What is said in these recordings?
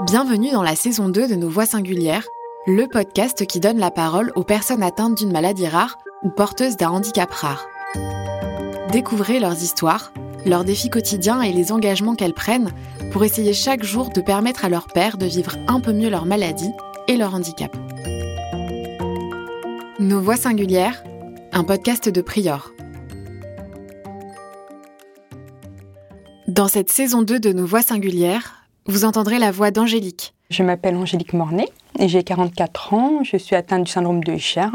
Bienvenue dans la saison 2 de Nos Voix Singulières, le podcast qui donne la parole aux personnes atteintes d'une maladie rare ou porteuses d'un handicap rare. Découvrez leurs histoires, leurs défis quotidiens et les engagements qu'elles prennent pour essayer chaque jour de permettre à leurs pères de vivre un peu mieux leur maladie et leur handicap. Nos Voix Singulières, un podcast de Prior. Dans cette saison 2 de Nos Voix Singulières, vous entendrez la voix d'Angélique. Je m'appelle Angélique Mornay et j'ai 44 ans. Je suis atteinte du syndrome de Usher,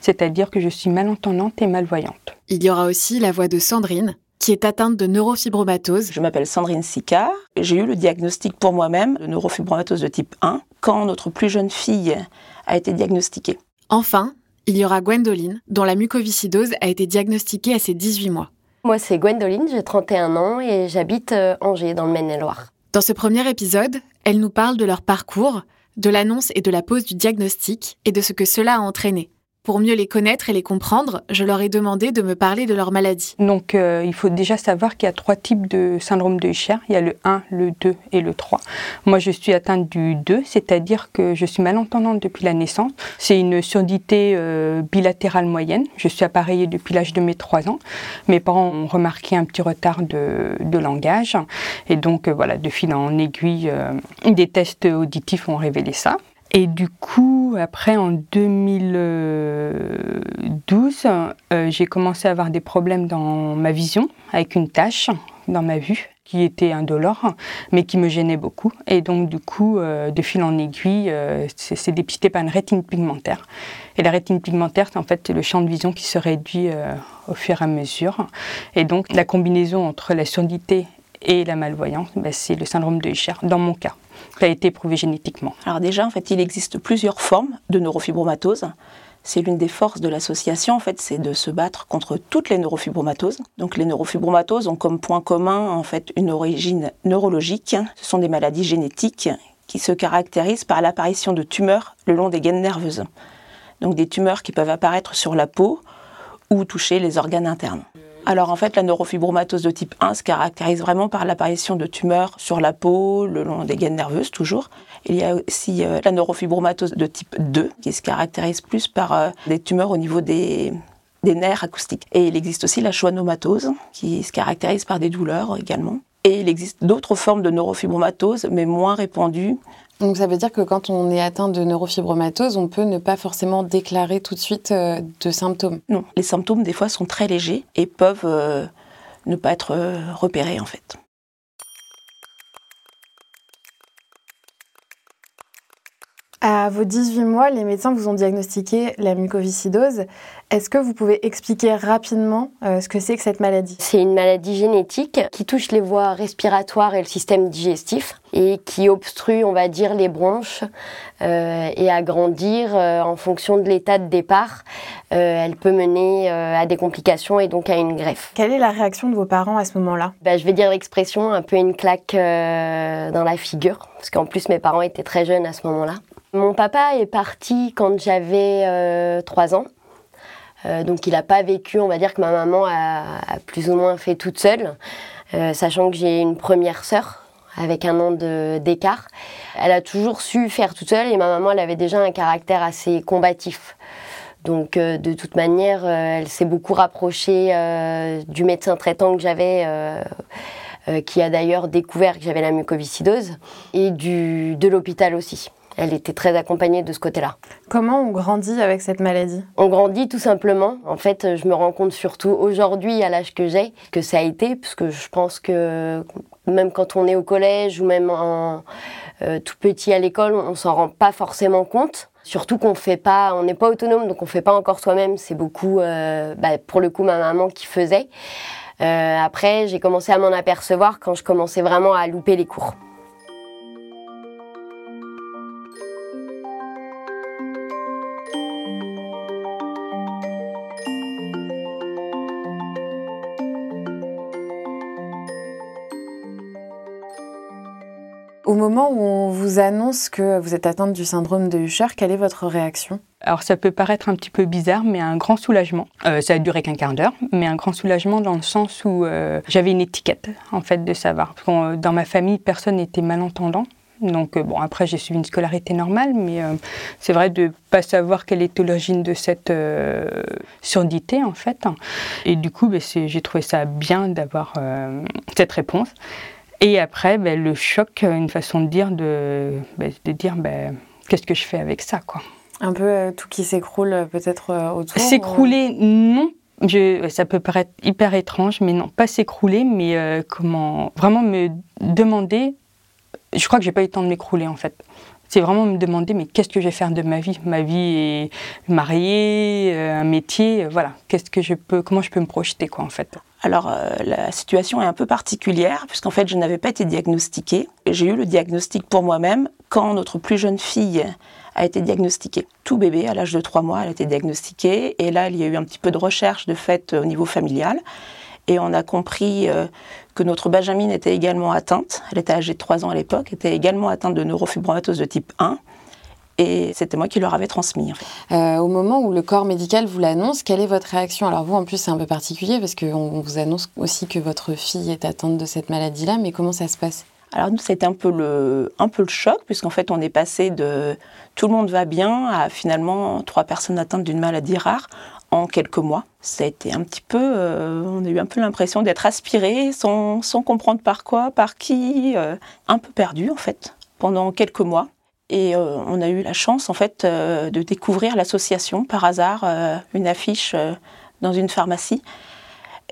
c'est-à-dire que je suis malentendante et malvoyante. Il y aura aussi la voix de Sandrine, qui est atteinte de neurofibromatose. Je m'appelle Sandrine Sicard. J'ai eu le diagnostic pour moi-même de neurofibromatose de type 1 quand notre plus jeune fille a été diagnostiquée. Enfin, il y aura Gwendoline, dont la mucoviscidose a été diagnostiquée à ses 18 mois. Moi, c'est Gwendoline, j'ai 31 ans et j'habite euh, Angers, dans le Maine-et-Loire. Dans ce premier épisode, elle nous parle de leur parcours, de l'annonce et de la pose du diagnostic et de ce que cela a entraîné. Pour mieux les connaître et les comprendre, je leur ai demandé de me parler de leur maladie. Donc euh, il faut déjà savoir qu'il y a trois types de syndrome de Usher. Il y a le 1, le 2 et le 3. Moi je suis atteinte du 2, c'est-à-dire que je suis malentendante depuis la naissance. C'est une surdité euh, bilatérale moyenne. Je suis appareillée depuis l'âge de mes 3 ans. Mes parents ont remarqué un petit retard de, langage. Et donc euh, voilà, de fil en aiguille, des tests auditifs ont révélé ça. Et du coup, après, en 2012, euh, j'ai commencé à avoir des problèmes dans ma vision, avec une tache dans ma vue qui était indolore, mais qui me gênait beaucoup. Et donc, du coup, euh, de fil en aiguille, euh, c'est dépisté par une rétine pigmentaire. Et la rétine pigmentaire, c'est en fait le champ de vision qui se réduit au fur et à mesure. Et donc, la combinaison entre la surdité et la malvoyance, ben, c'est le syndrome de Usher, dans mon cas qui a été prouvé génétiquement Alors déjà, en fait, il existe plusieurs formes de neurofibromatose. C'est l'une des forces de l'association, en fait, c'est de se battre contre toutes les neurofibromatoses. Donc les neurofibromatoses ont comme point commun, en fait, une origine neurologique. Ce sont des maladies génétiques qui se caractérisent par l'apparition de tumeurs le long des gaines nerveuses. Donc des tumeurs qui peuvent apparaître sur la peau ou toucher les organes internes. Alors en fait, la neurofibromatose de type 1 se caractérise vraiment par l'apparition de tumeurs sur la peau, le long des gaines nerveuses toujours. Il y a aussi euh, la neurofibromatose de type 2 qui se caractérise plus par euh, des tumeurs au niveau des, des nerfs acoustiques. Et il existe aussi la schwannomatose qui se caractérise par des douleurs également. Et il existe d'autres formes de neurofibromatose, mais moins répandues, donc ça veut dire que quand on est atteint de neurofibromatose, on peut ne pas forcément déclarer tout de suite euh, de symptômes. Non, les symptômes des fois sont très légers et peuvent euh, ne pas être euh, repérés en fait. À vos 18 mois, les médecins vous ont diagnostiqué la mucoviscidose. Est-ce que vous pouvez expliquer rapidement euh, ce que c'est que cette maladie? C'est une maladie génétique qui touche les voies respiratoires et le système digestif et qui obstrue, on va dire, les bronches euh, et à grandir euh, en fonction de l'état de départ. elle peut mener à des complications et donc à une greffe. Quelle est la réaction de vos parents à ce moment-là? Bah, Je vais dire l'expression un peu une claque dans la figure, parce qu'en plus mes parents étaient très jeunes à ce moment-là. Mon papa est parti quand j'avais euh, 3 ans. Euh, donc il n'a pas vécu, on va dire que ma maman a, plus ou moins fait toute seule, euh, sachant que j'ai une première sœur avec un an d'écart. Elle a toujours su faire toute seule et ma maman elle avait déjà un caractère assez combatif. Donc euh, de toute manière, elle s'est beaucoup rapprochée du médecin traitant que j'avais. qui a d'ailleurs découvert que j'avais la mucoviscidose, et de l'hôpital aussi elle était très accompagnée de ce côté-là. Comment on grandit avec cette maladie? On grandit tout simplement. En fait, je me rends compte surtout aujourd'hui, à l'âge que j'ai, que ça a été, parce que je pense que même quand on est au collège ou même en, euh, tout petit à l'école, on s'en rend pas forcément compte. Surtout qu'on fait pas, on n'est pas autonome, donc on fait pas encore soi-même. C'est beaucoup, euh, bah, pour le coup, ma maman qui faisait. Euh, après, j'ai commencé à m'en apercevoir quand je commençais vraiment à louper les cours. Au moment où on vous annonce que vous êtes atteinte du syndrome de Usher, quelle est votre réaction? Alors ça peut paraître un petit peu bizarre, mais un grand soulagement. Euh, ça a duré qu'un quart d'heure, mais un grand soulagement dans le sens où euh, j'avais une étiquette en fait de savoir. Euh, dans ma famille, personne n'était malentendant. Donc bon, après j'ai suivi une scolarité normale, mais c'est vrai de pas savoir quelle était l'origine de cette surdité en fait. Et du coup, ben, j'ai trouvé ça bien d'avoir cette réponse. Et après, ben, le choc, une façon de dire, de, ben, de dire ben, qu'est-ce que je fais avec ça, quoi. Un peu euh, tout qui s'écroule euh, peut-être euh, autour S'écrouler, non. Je, ça peut paraître hyper étrange, mais non, pas s'écrouler, mais comment vraiment me demander. Je crois que j'ai pas eu le temps de m'écrouler en fait. C'est vraiment me demander, mais qu'est-ce que je vais faire de ma vie? Ma vie est mariée, un métier, voilà. Qu'est-ce que je peux, comment je peux me projeter quoi en fait? Alors euh, la situation est un peu particulière puisqu'en fait je n'avais pas été diagnostiquée. J'ai eu le diagnostic pour moi-même quand notre plus jeune fille a été diagnostiquée. Tout bébé, à l'âge de 3 mois, elle a été diagnostiquée et là il y a eu un petit peu de recherche de fait au niveau familial et on a compris euh, que notre Benjamin était également atteinte, elle était âgée de 3 ans à l'époque, était également atteinte de neurofibromatose de type 1 et c'était moi qui leur avais transmis. Euh, au moment où le corps médical vous l'annonce, quelle est votre réaction? Alors vous, en plus, c'est un peu particulier parce qu'on vous annonce aussi que votre fille est atteinte de cette maladie-là, mais comment ça se passe? Alors nous, c'était un peu le, un peu le choc, puisqu'en fait, on est passé de tout le monde va bien à finalement trois personnes atteintes d'une maladie rare en quelques mois. Ça a été un petit peu, euh, on a eu un peu l'impression d'être aspiré sans, sans, comprendre par quoi, par qui, euh, un peu perdu en fait, pendant quelques mois. Et euh, on a eu la chance, en fait, euh, de découvrir l'association par hasard, euh, une affiche dans une pharmacie.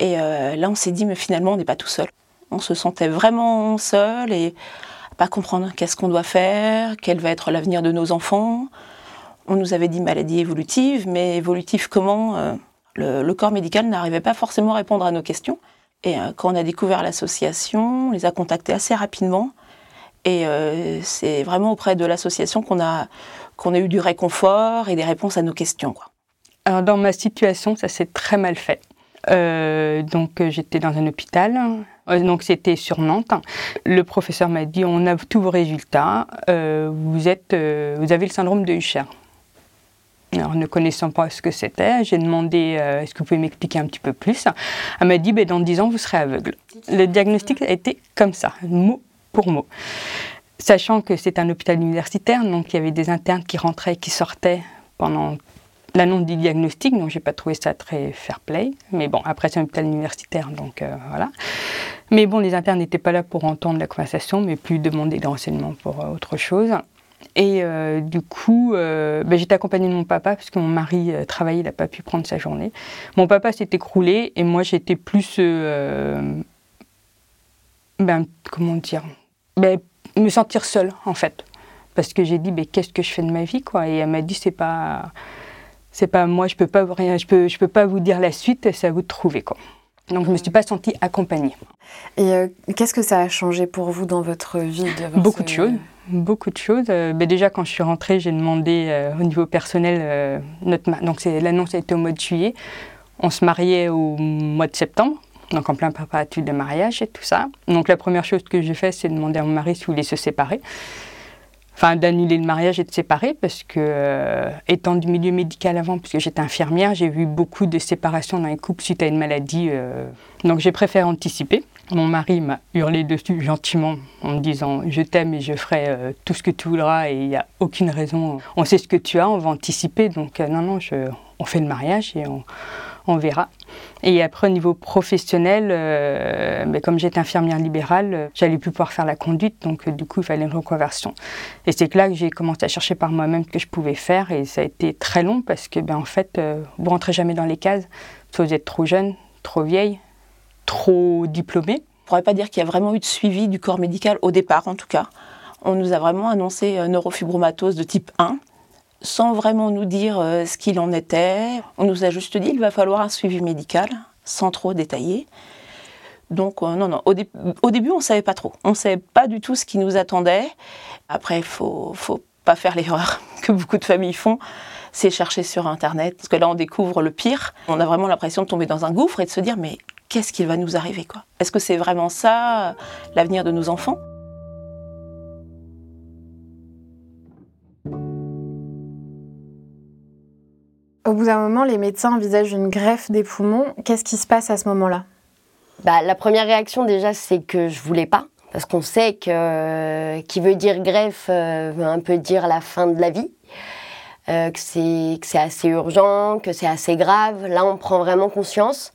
Et là, on s'est dit, mais finalement, on n'est pas tout seul. On se sentait vraiment seul et pas comprendre qu'est-ce qu'on doit faire, quel va être l'avenir de nos enfants. On nous avait dit maladie évolutive, mais évolutive comment le, le, corps médical n'arrivait pas forcément à répondre à nos questions. Et quand on a découvert l'association, on les a contactés assez rapidement. Et euh, c'est vraiment auprès de l'association qu'on a, qu'on a eu du réconfort et des réponses à nos questions. Alors dans ma situation, ça s'est très mal fait. Euh, donc euh, j'étais dans un hôpital, donc c'était sur Nantes. Le professeur m'a dit on a tous vos résultats, vous êtes, vous avez le syndrome de Usher. Alors, ne connaissant pas ce que c'était, j'ai demandé est-ce que vous pouvez m'expliquer un petit peu plus? Elle m'a dit ben, dans 10 ans, vous serez aveugle. Le diagnostic a été comme ça, mot pour mot. Sachant que c'est un hôpital universitaire, donc il y avait des internes qui rentraient et qui sortaient pendant l'annonce du diagnostic, donc j'ai pas trouvé ça très fair play. Mais bon, après c'est un hôpital universitaire, donc euh, voilà. Mais bon, les internes n'étaient pas là pour entendre la conversation, mais plus demander des renseignements pour euh, autre chose. Et euh, du coup, ben, j'étais accompagnée de mon papa, puisque mon mari travaillait, il n'a pas pu prendre sa journée. Mon papa s'est écroulé, et moi j'étais plus ben, comment dire, ben, me sentir seule en fait. Parce que j'ai dit, ben, qu'est-ce que je fais de ma vie quoi? Et elle m'a dit, c'est pas, c'est pas moi, je peux pas rien, je peux, je peux pas vous dire la suite, c'est à vous de trouver quoi. Donc je me suis pas sentie accompagnée. Et euh, qu'est-ce que ça a changé pour vous dans votre vie Beaucoup de choses. Beaucoup de choses. Euh, ben, déjà, quand je suis rentrée, j'ai demandé euh, au niveau personnel, notre donc l'annonce a été au mois de juillet. On se mariait au mois de septembre donc en plein préparatif de mariage et tout ça. Donc la première chose que j'ai fait, c'est demander à mon mari s'il voulait se séparer. Enfin, d'annuler le mariage et de séparer, parce que, euh, étant du milieu médical avant, puisque j'étais infirmière, j'ai vu beaucoup de séparations dans les couples suite à une maladie. Euh. donc j'ai préféré anticiper. Mon mari m'a hurlé dessus gentiment en me disant Je t'aime et je ferai euh, tout ce que tu voudras et il n'y a aucune raison. On sait ce que tu as, on va anticiper. Donc, non, non, on fait le mariage et on, on verra. Et après, au niveau professionnel, euh, mais comme j'étais infirmière libérale, euh, j'allais plus pouvoir faire la conduite, donc euh, du coup, il fallait une reconversion. Et c'est là que j'ai commencé à chercher par moi-même ce que je pouvais faire, et ça a été très long parce que, ben, en fait, vous rentrez jamais dans les cases, soit vous êtes trop jeune, trop vieille, trop diplômée. On ne pourrait pas dire qu'il y a vraiment eu de suivi du corps médical au départ, en tout cas. On nous a vraiment annoncé neurofibromatose de type 1, sans vraiment nous dire euh, ce qu'il en était. On nous a juste dit qu'il va falloir un suivi médical, sans trop détailler. Donc euh, non, non, au, début on ne savait pas trop. On ne savait pas du tout ce qui nous attendait. Après, il faut, faut pas faire l'erreur que beaucoup de familles font, c'est chercher sur Internet. Parce que là, on découvre le pire. On a vraiment l'impression de tomber dans un gouffre et de se dire, mais qu'est-ce qui va nous arriver quoi? Est-ce que c'est vraiment ça l'avenir de nos enfants? Au bout d'un moment, les médecins envisagent une greffe des poumons. Qu'est-ce qui se passe à ce moment-là? Bah, La première réaction déjà, c'est que je voulais pas. parce qu'on sait que qui veut dire greffe veut un peu dire la fin de la vie. que c'est assez urgent, que c'est assez grave. Là, on prend vraiment conscience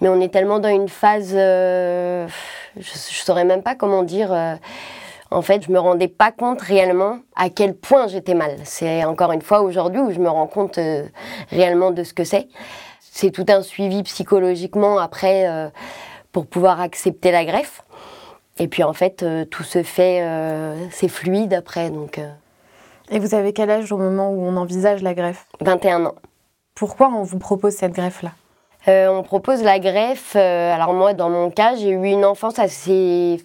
mais on est tellement dans une phase, euh, je, ne saurais même pas comment dire. Euh, en fait, je me rendais pas compte réellement à quel point j'étais mal. C'est encore une fois aujourd'hui où je me rends compte euh, réellement de ce que c'est. C'est tout un suivi psychologiquement après pour pouvoir accepter la greffe. Et puis en fait, tout se fait, c'est fluide après. Donc. Et vous avez quel âge au moment où on envisage la greffe? 21 ans. Pourquoi on vous propose cette greffe-là? Euh, on propose la greffe. Euh, alors moi, dans mon cas, j'ai eu une enfance assez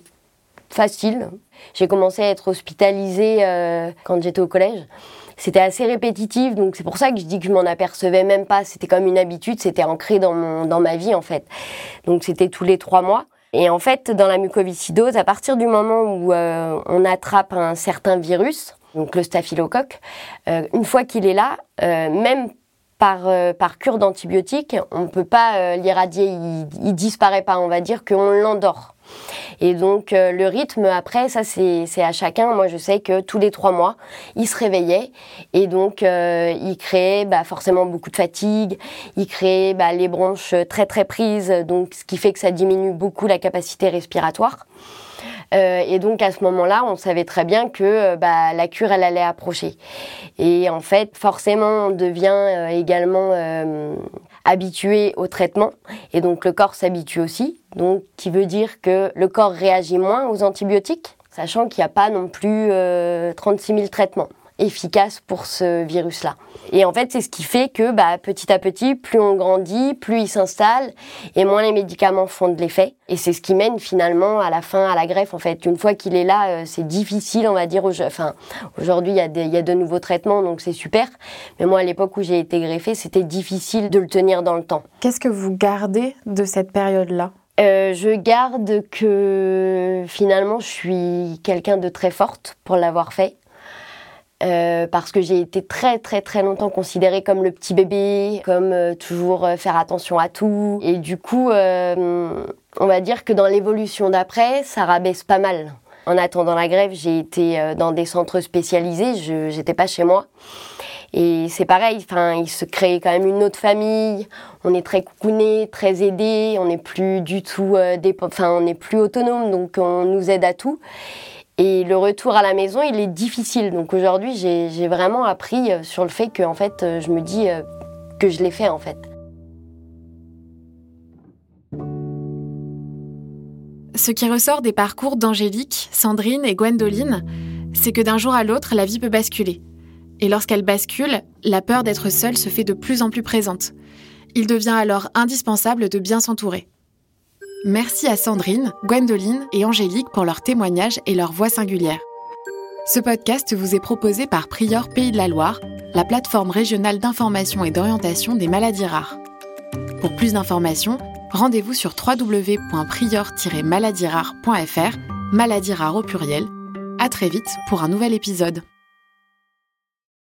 facile. J'ai commencé à être hospitalisée euh, quand j'étais au collège. C'était assez répétitif, donc c'est pour ça que je dis que je m'en apercevais même pas. C'était comme une habitude, c'était ancré dans, mon, dans ma vie en fait. Donc c'était tous les trois mois. Et en fait, dans la mucoviscidose, à partir du moment où on attrape un certain virus, donc le staphylocoque, une fois qu'il est là, même par, euh, par cure d'antibiotiques, on ne peut pas euh, l'irradier, il, il disparaît pas, on va dire qu'on l'endort. Et donc euh, le rythme après, ça c'est à chacun. Moi je sais que tous les trois mois, il se réveillait et donc il créait bah, forcément beaucoup de fatigue, il créait bah, les bronches très très prises, donc ce qui fait que ça diminue beaucoup la capacité respiratoire. Euh, et donc à ce moment-là, on savait très bien que euh, bah, la cure, elle allait approcher. Et en fait, forcément, on devient euh, également habitué au traitement. Et donc le corps s'habitue aussi. Donc qui veut dire que le corps réagit moins aux antibiotiques, sachant qu'il n'y a pas non plus 36 000 traitements efficace pour ce virus-là. Et en fait, c'est ce qui fait que bah, petit à petit, plus on grandit, plus il s'installe et moins les médicaments font de l'effet. Et c'est ce qui mène finalement à la fin à la greffe. En fait, une fois qu'il est là, euh, c'est difficile, on va dire. Enfin, aujourd'hui, il y, y, a de nouveaux traitements, donc c'est super. Mais moi, à l'époque où j'ai été greffée, c'était difficile de le tenir dans le temps. Qu'est-ce que vous gardez de cette période-là? Euh, je garde que finalement je suis quelqu'un de très forte pour l'avoir fait. Euh, parce que j'ai été très très très longtemps considérée comme le petit bébé, comme euh, toujours euh, faire attention à tout. Et du coup, on va dire que dans l'évolution d'après, ça rabaisse pas mal. En attendant la grève, j'ai été dans des centres spécialisés, je n'étais pas chez moi. Et c'est pareil, enfin, il se crée quand même une autre famille. On est très coucouné, très aidé. On n'est plus du tout, enfin, on n'est plus autonome, donc on nous aide à tout. Et le retour à la maison, il est difficile. Donc aujourd'hui, j'ai vraiment appris euh, sur le fait que, euh, je me dis euh, que je l'ai fait, en fait. Ce qui ressort des parcours d'Angélique, Sandrine et Gwendoline, c'est que d'un jour à l'autre, la vie peut basculer. Et lorsqu'elle bascule, la peur d'être seule se fait de plus en plus présente. Il devient alors indispensable de bien s'entourer. Merci à Sandrine, Gwendoline et Angélique pour leurs témoignages et leur voix singulière. Ce podcast vous est proposé par Prior Pays de la Loire, la plateforme régionale d'information et d'orientation des maladies rares. Pour plus d'informations, rendez-vous sur www.prior-maladiesrares.fr, maladies rares au pluriel. À très vite pour un nouvel épisode.